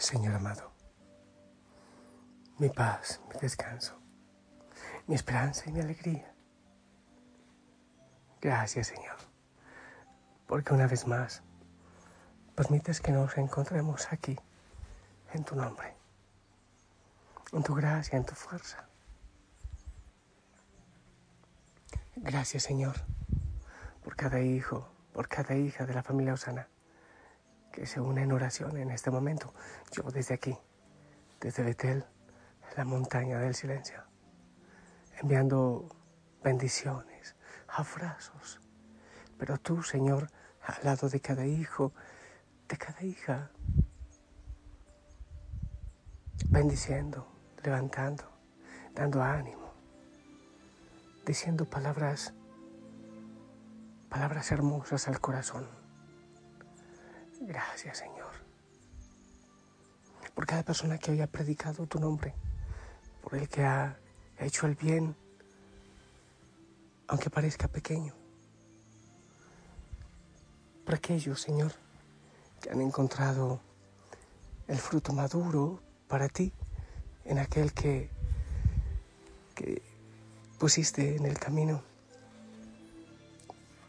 Señor amado, mi paz, mi descanso, mi esperanza y mi alegría. Gracias, Señor, porque una vez más permites que nos encontremos aquí, en tu nombre, en tu gracia, en tu fuerza. Gracias, Señor, por cada hijo, por cada hija de la familia Osana que se une en oración en este momento. Yo desde aquí, desde Betel, la montaña del silencio, enviando bendiciones, abrazos. Pero tú, Señor, al lado de cada hijo, de cada hija, bendiciendo, levantando, dando ánimo, diciendo palabras, palabras hermosas al corazón. Gracias, Señor, por cada persona que hoy ha predicado tu nombre, por el que ha hecho el bien, aunque parezca pequeño. Por aquellos, Señor, que han encontrado el fruto maduro para ti en aquel que, que pusiste en el camino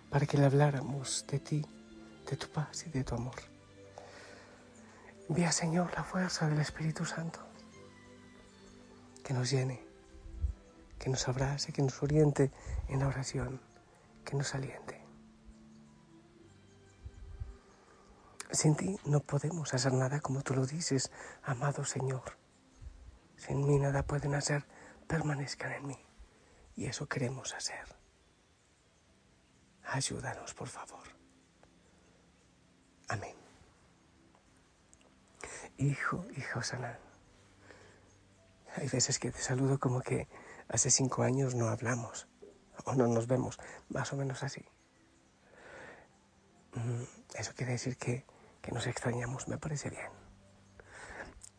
para que le habláramos de ti, de tu paz y de tu amor. Envía, Señor, la fuerza del Espíritu Santo que nos llene, que nos abrace, que nos oriente en la oración, que nos aliente. Sin ti no podemos hacer nada como tú lo dices, amado Señor. Sin mí nada pueden hacer, permanezcan en mí. Y eso queremos hacer. Ayúdanos, por favor. Amén. Hijo, hijo sana. Hay veces que te saludo como que hace cinco años no hablamos o no nos vemos, más o menos así. Mm, eso quiere decir que, que nos extrañamos, me parece bien.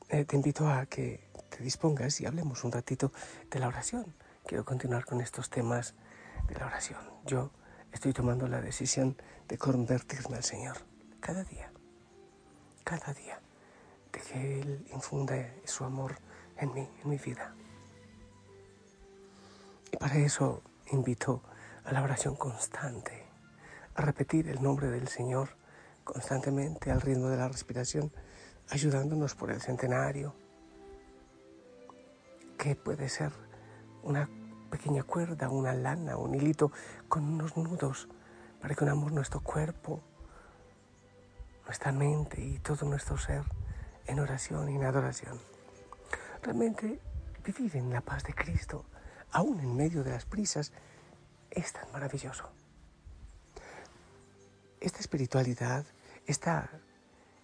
Eh, te invito a que te dispongas y hablemos un ratito de la oración. Quiero continuar con estos temas de la oración. Yo estoy tomando la decisión de convertirme al Señor cada día, cada día, de que Él infunda su amor en mí, en mi vida. Y para eso invito a la oración constante, a repetir el nombre del Señor constantemente al ritmo de la respiración, ayudándonos por el centenario, que puede ser una pequeña cuerda, una lana, un hilito con unos nudos para que unamos nuestro cuerpo, nuestra mente y todo nuestro ser en oración y en adoración. Realmente vivir en la paz de Cristo, aún en medio de las prisas, es tan maravilloso. Esta espiritualidad, esta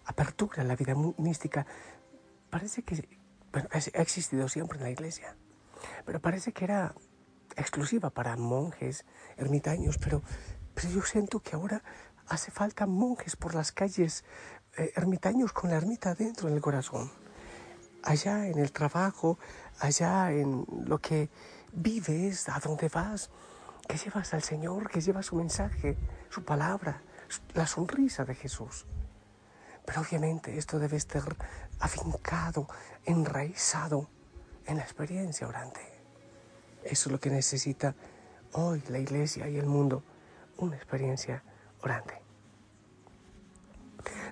apertura a la vida mística, parece que bueno, ha existido siempre en la iglesia, pero parece que era exclusiva para monjes, ermitaños, pero, pero yo siento que ahora hace falta monjes por las calles, eh, ermitaños con la ermita dentro en el corazón, allá en el trabajo, allá en lo que vives, a donde vas, que llevas al Señor, que llevas su mensaje, su palabra, la sonrisa de Jesús. Pero obviamente esto debe estar afincado, enraizado en la experiencia orante. Eso es lo que necesita hoy la iglesia y el mundo, una experiencia orante.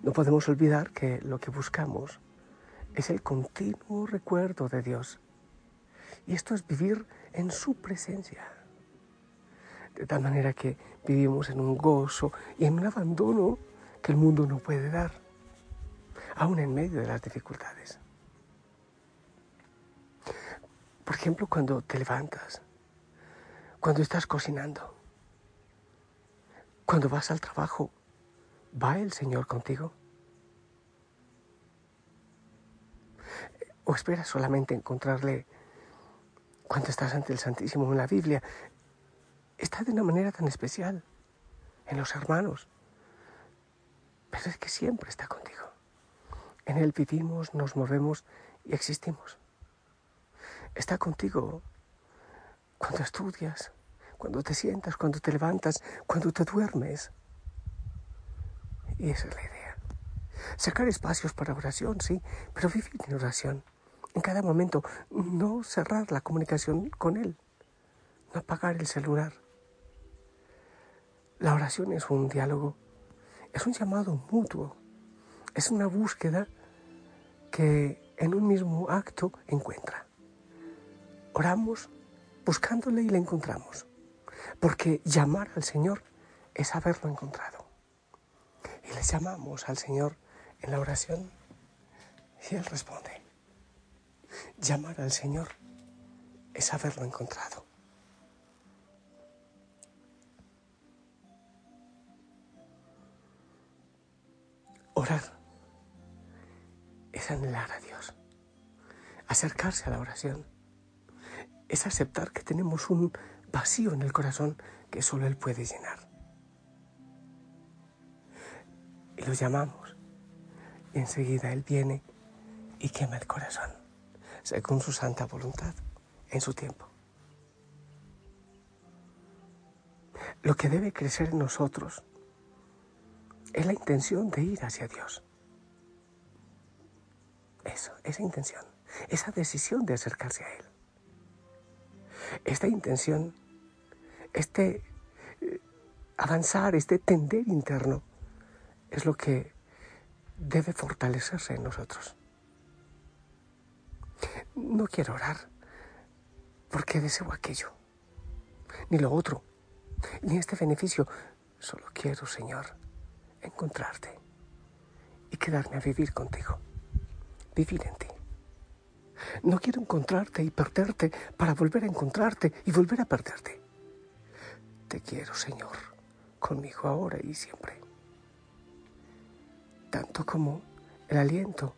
No podemos olvidar que lo que buscamos es el continuo recuerdo de Dios. Y esto es vivir en su presencia. De tal manera que vivimos en un gozo y en un abandono que el mundo no puede dar aún en medio de las dificultades. Por ejemplo, cuando te levantas, cuando estás cocinando, cuando vas al trabajo, ¿va el Señor contigo? ¿O esperas solamente encontrarle cuando estás ante el Santísimo en la Biblia? Está de una manera tan especial en los hermanos, pero es que siempre está contigo. En Él vivimos, nos movemos y existimos. Está contigo cuando estudias, cuando te sientas, cuando te levantas, cuando te duermes. Y esa es la idea. Sacar espacios para oración, sí, pero vivir en oración. En cada momento, no cerrar la comunicación con Él, no apagar el celular. La oración es un diálogo, es un llamado mutuo, es una búsqueda que en un mismo acto encuentra. Oramos buscándole y le encontramos, porque llamar al Señor es haberlo encontrado. Le llamamos al Señor en la oración y Él responde. Llamar al Señor es haberlo encontrado. Orar es anhelar a Dios, acercarse a la oración, es aceptar que tenemos un vacío en el corazón que solo Él puede llenar. Y lo llamamos y enseguida Él viene y quema el corazón, según su santa voluntad, en su tiempo. Lo que debe crecer en nosotros es la intención de ir hacia Dios. Eso, esa intención, esa decisión de acercarse a Él. Esta intención, este eh, avanzar, este tender interno, es lo que debe fortalecerse en nosotros. No quiero orar porque deseo aquello, ni lo otro, ni este beneficio. Solo quiero, Señor, encontrarte y quedarme a vivir contigo, vivir en ti. No quiero encontrarte y perderte para volver a encontrarte y volver a perderte. Te quiero, Señor, conmigo ahora y siempre. Tanto como el aliento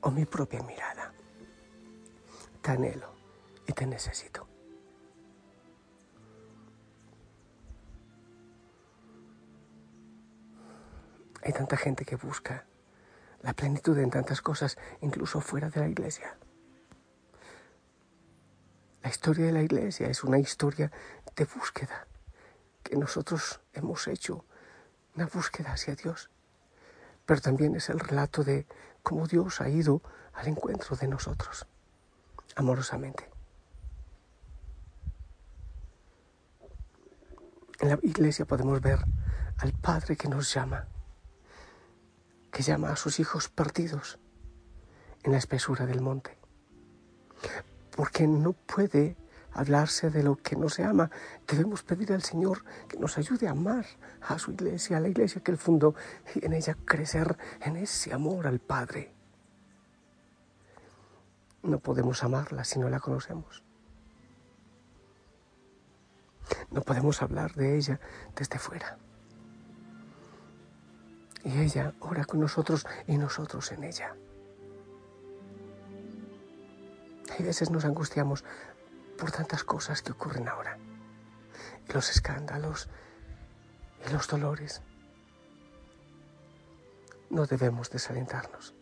o mi propia mirada. Te anhelo y te necesito. Hay tanta gente que busca la plenitud en tantas cosas, incluso fuera de la iglesia. La historia de la iglesia es una historia de búsqueda que nosotros hemos hecho, una búsqueda hacia Dios. Pero también es el relato de cómo Dios ha ido al encuentro de nosotros, amorosamente. En la iglesia podemos ver al Padre que nos llama que llama a sus hijos perdidos en la espesura del monte. Porque no puede hablarse de lo que no se ama. Debemos pedir al Señor que nos ayude a amar a su iglesia, a la iglesia que Él fundó, y en ella crecer en ese amor al Padre. No podemos amarla si no la conocemos. No podemos hablar de ella desde fuera. Y ella ora con nosotros y nosotros en ella. Hay veces nos angustiamos por tantas cosas que ocurren ahora. Y los escándalos y los dolores. No debemos desalentarnos.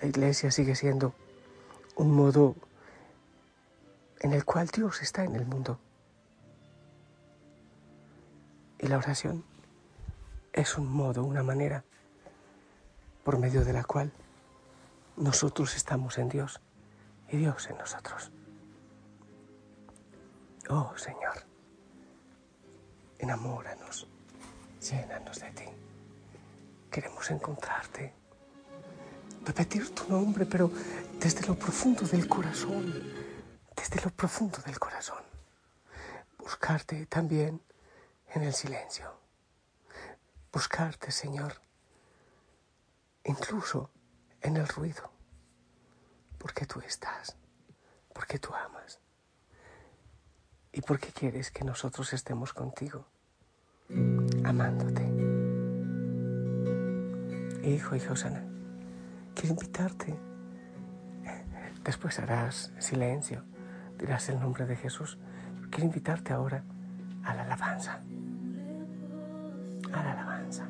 La iglesia sigue siendo un modo en el cual Dios está en el mundo. Y la oración es un modo, una manera por medio de la cual nosotros estamos en Dios y Dios en nosotros. Oh Señor, enamóranos, llénanos de ti. Queremos encontrarte, repetir tu nombre, pero desde lo profundo del corazón, desde lo profundo del corazón. Buscarte también en el silencio. Buscarte, Señor, incluso en el ruido, porque tú estás, porque tú amas y porque quieres que nosotros estemos contigo, amándote. Hijo y Josana, quiero invitarte. Después harás silencio, dirás el nombre de Jesús. Quiero invitarte ahora a la alabanza a la alabanza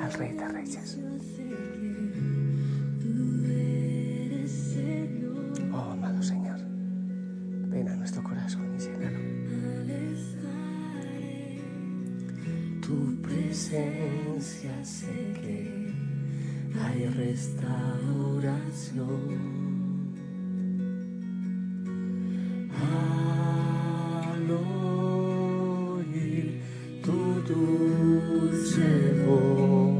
al Rey de Reyes. Presencia. sé que hay restauración. Al tu dulce voz,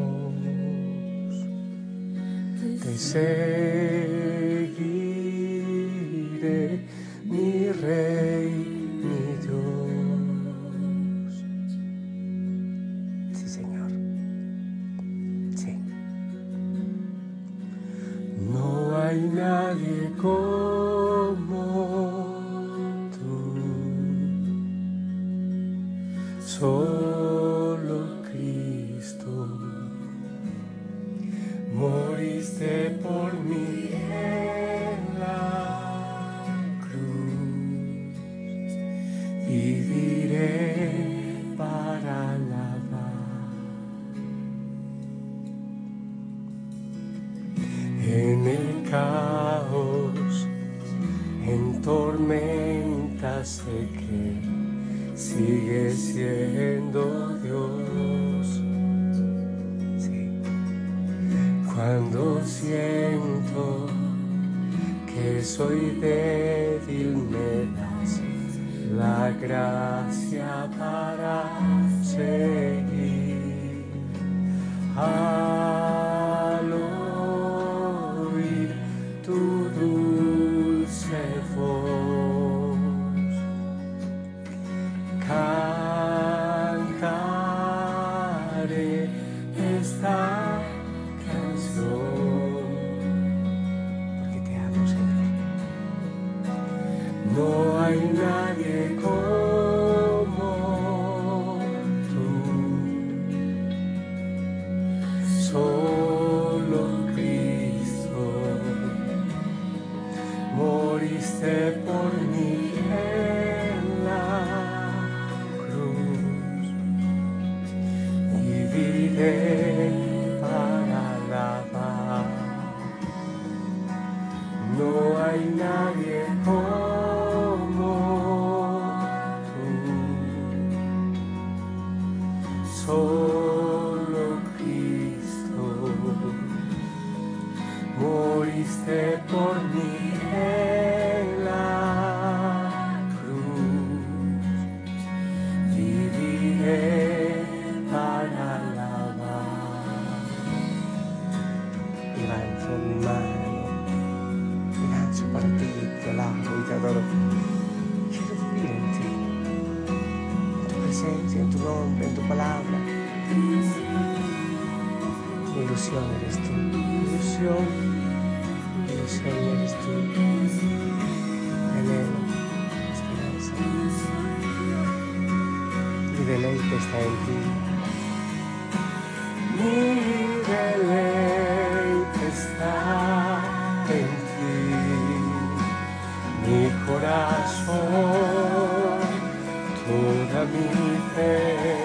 te seguiré, Solo Cristo. Moriste por mí en la cruz y diré para alabar. En el caos, en tormentas sé que sigue siendo Dios. Sí. Cuando siento que soy débil, me das la gracia para seguir. Al viviré en tu palabra. Ilusión eres tú, ilusión, ilusión eres tú. Anhelo, mi esperanza. Mi deleite está en ti. Mi deleite está en ti, mi corazón, toda mi fe,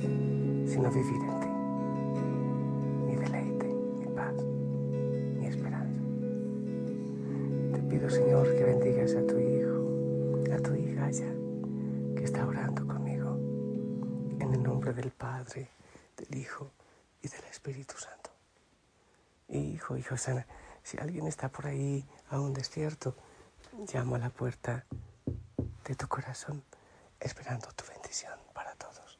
sino vivir en ti? Mi deleite, mi paz, mi esperanza. Te pido, Señor, que bendigas a tu hijo, a tu hija ya, que está orando conmigo. En el nombre del Padre, del Hijo y del Espíritu Santo. Hijo, hijo sana, si alguien está por ahí aún despierto, llamo a la puerta de tu corazón, esperando tu bendición para todos.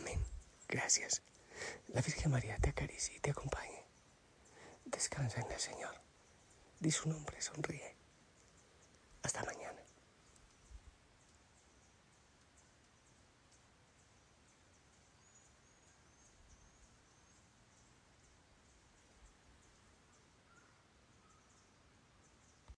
Amén. Gracias. La Virgen María te acaricie y te acompañe. Descansa en el Señor. Di su nombre, sonríe. Hasta mañana.